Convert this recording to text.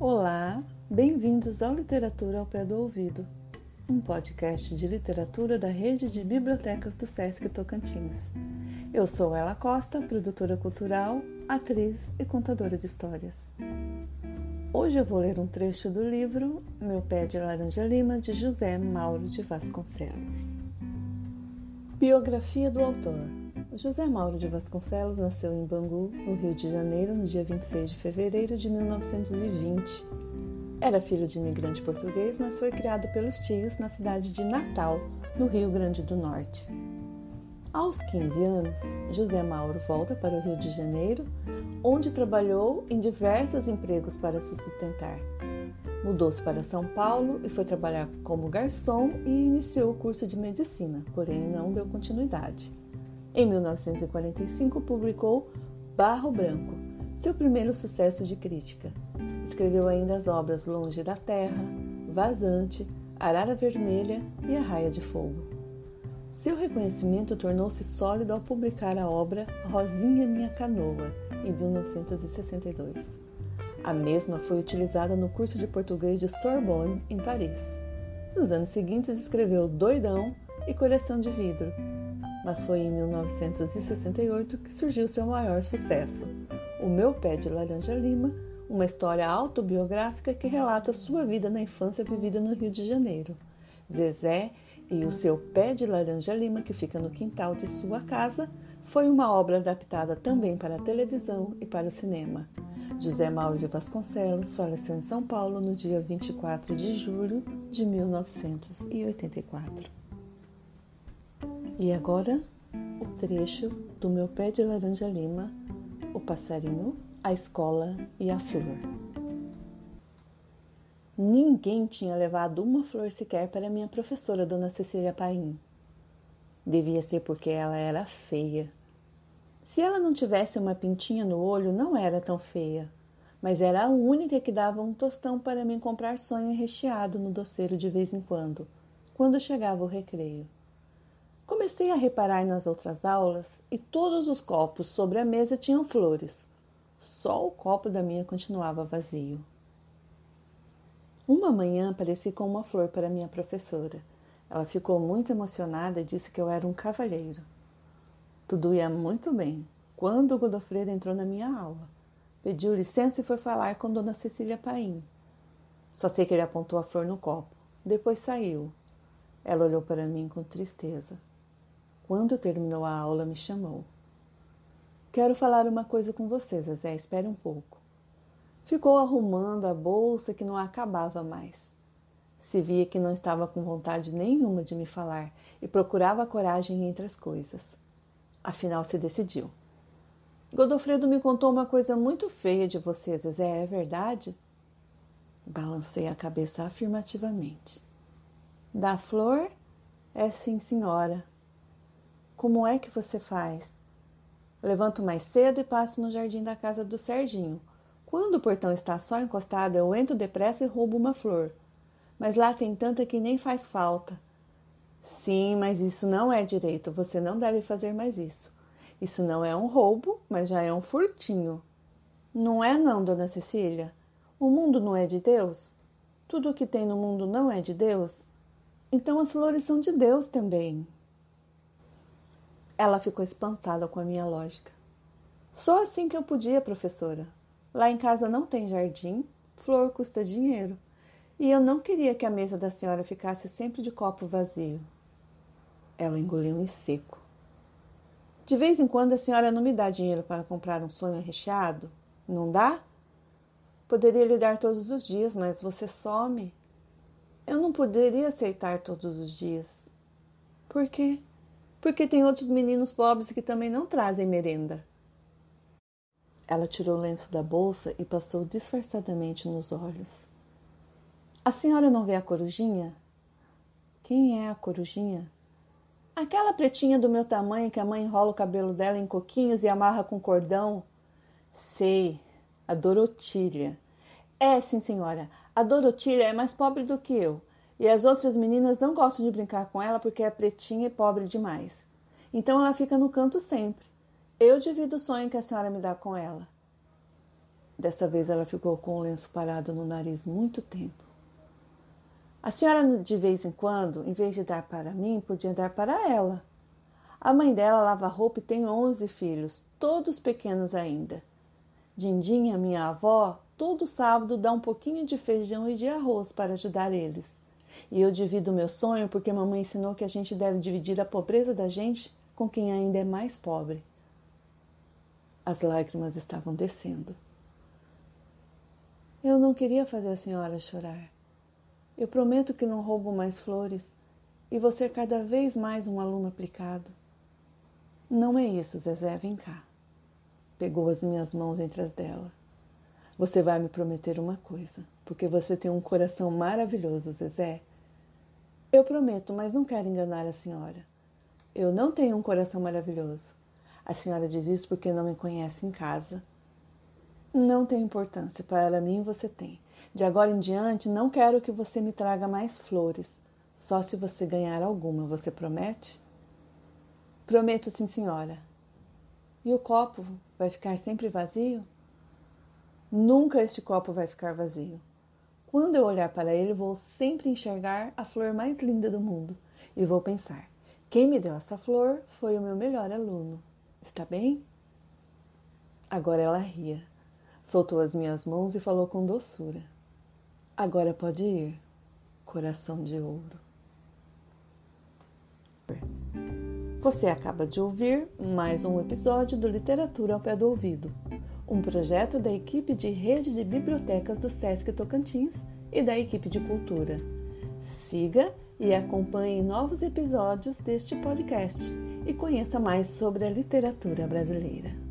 Olá, bem-vindos ao Literatura ao Pé do Ouvido, um podcast de literatura da rede de bibliotecas do Sesc Tocantins. Eu sou Ela Costa, produtora cultural, atriz e contadora de histórias. Hoje eu vou ler um trecho do livro Meu Pé de Laranja Lima, de José Mauro de Vasconcelos. Biografia do autor. José Mauro de Vasconcelos nasceu em Bangu, no Rio de Janeiro, no dia 26 de fevereiro de 1920. Era filho de imigrante português, mas foi criado pelos tios na cidade de Natal, no Rio Grande do Norte. Aos 15 anos, José Mauro volta para o Rio de Janeiro, onde trabalhou em diversos empregos para se sustentar. Mudou-se para São Paulo e foi trabalhar como garçom e iniciou o curso de medicina, porém não deu continuidade. Em 1945, publicou Barro Branco, seu primeiro sucesso de crítica. Escreveu ainda as obras Longe da Terra, Vazante, Arara Vermelha e A Raia de Fogo. Seu reconhecimento tornou-se sólido ao publicar a obra Rosinha Minha Canoa, em 1962. A mesma foi utilizada no curso de português de Sorbonne, em Paris. Nos anos seguintes, escreveu Doidão e Coração de Vidro, mas foi em 1968 que surgiu seu maior sucesso, O Meu Pé de Laranja Lima, uma história autobiográfica que relata sua vida na infância vivida no Rio de Janeiro. Zezé e o seu pé de laranja lima, que fica no quintal de sua casa, foi uma obra adaptada também para a televisão e para o cinema. José Mauro de Vasconcelos faleceu em São Paulo no dia 24 de julho de 1984. E agora, o trecho do meu pé de laranja lima, o passarinho, a escola e a flor. Ninguém tinha levado uma flor sequer para minha professora, Dona Cecília Paim. Devia ser porque ela era feia. Se ela não tivesse uma pintinha no olho, não era tão feia, mas era a única que dava um tostão para mim comprar sonho recheado no doceiro de vez em quando, quando chegava o recreio. Comecei a reparar nas outras aulas e todos os copos sobre a mesa tinham flores. Só o copo da minha continuava vazio. Uma manhã apareci com uma flor para minha professora. Ela ficou muito emocionada e disse que eu era um cavalheiro. Tudo ia muito bem quando Godofredo entrou na minha aula. Pediu licença e foi falar com Dona Cecília Paim. Só sei que ele apontou a flor no copo. Depois saiu. Ela olhou para mim com tristeza. Quando terminou a aula, me chamou. Quero falar uma coisa com você, Zezé. Espere um pouco. Ficou arrumando a bolsa que não acabava mais. Se via que não estava com vontade nenhuma de me falar e procurava coragem entre as coisas. Afinal, se decidiu. Godofredo me contou uma coisa muito feia de você, Zezé, é verdade? Balancei a cabeça afirmativamente. Da flor? É sim, senhora. Como é que você faz? Levanto mais cedo e passo no jardim da casa do Serginho. Quando o portão está só encostado, eu entro depressa e roubo uma flor. Mas lá tem tanta que nem faz falta. Sim, mas isso não é direito. Você não deve fazer mais isso. Isso não é um roubo, mas já é um furtinho. Não é não, dona Cecília? O mundo não é de Deus? Tudo o que tem no mundo não é de Deus? Então as flores são de Deus também. Ela ficou espantada com a minha lógica. Só assim que eu podia, professora. Lá em casa não tem jardim, flor custa dinheiro. E eu não queria que a mesa da senhora ficasse sempre de copo vazio. Ela engoliu em seco. De vez em quando a senhora não me dá dinheiro para comprar um sonho recheado? Não dá? Poderia lhe dar todos os dias, mas você some. Eu não poderia aceitar todos os dias. Por quê? Porque tem outros meninos pobres que também não trazem merenda. Ela tirou o lenço da bolsa e passou disfarçadamente nos olhos. A senhora não vê a corujinha? Quem é a corujinha? Aquela pretinha do meu tamanho que a mãe enrola o cabelo dela em coquinhos e amarra com cordão. Sei, a Dorotilha. É, sim, senhora. A Dorotilha é mais pobre do que eu. E as outras meninas não gostam de brincar com ela porque é pretinha e pobre demais. Então ela fica no canto sempre. Eu divido o sonho que a senhora me dá com ela. Dessa vez ela ficou com o lenço parado no nariz muito tempo. A senhora, de vez em quando, em vez de dar para mim, podia dar para ela. A mãe dela lava roupa e tem onze filhos, todos pequenos ainda. Dindinha, minha avó, todo sábado dá um pouquinho de feijão e de arroz para ajudar eles. E eu divido meu sonho porque mamãe ensinou que a gente deve dividir a pobreza da gente com quem ainda é mais pobre. As lágrimas estavam descendo. Eu não queria fazer a senhora chorar. Eu prometo que não roubo mais flores e vou ser cada vez mais um aluno aplicado. Não é isso, Zezé, vem cá. Pegou as minhas mãos entre as dela. Você vai me prometer uma coisa, porque você tem um coração maravilhoso, Zezé. Eu prometo, mas não quero enganar a senhora. Eu não tenho um coração maravilhoso. A senhora diz isso porque não me conhece em casa. Não tem importância, para mim você tem. De agora em diante, não quero que você me traga mais flores. Só se você ganhar alguma, você promete? Prometo, sim, senhora. E o copo vai ficar sempre vazio? Nunca este copo vai ficar vazio. Quando eu olhar para ele, vou sempre enxergar a flor mais linda do mundo e vou pensar: quem me deu essa flor foi o meu melhor aluno. Está bem? Agora ela ria, soltou as minhas mãos e falou com doçura: Agora pode ir, coração de ouro. Você acaba de ouvir mais um episódio do Literatura ao Pé do Ouvido, um projeto da equipe de rede de bibliotecas do Sesc Tocantins e da equipe de cultura. Siga e acompanhe novos episódios deste podcast e conheça mais sobre a literatura brasileira.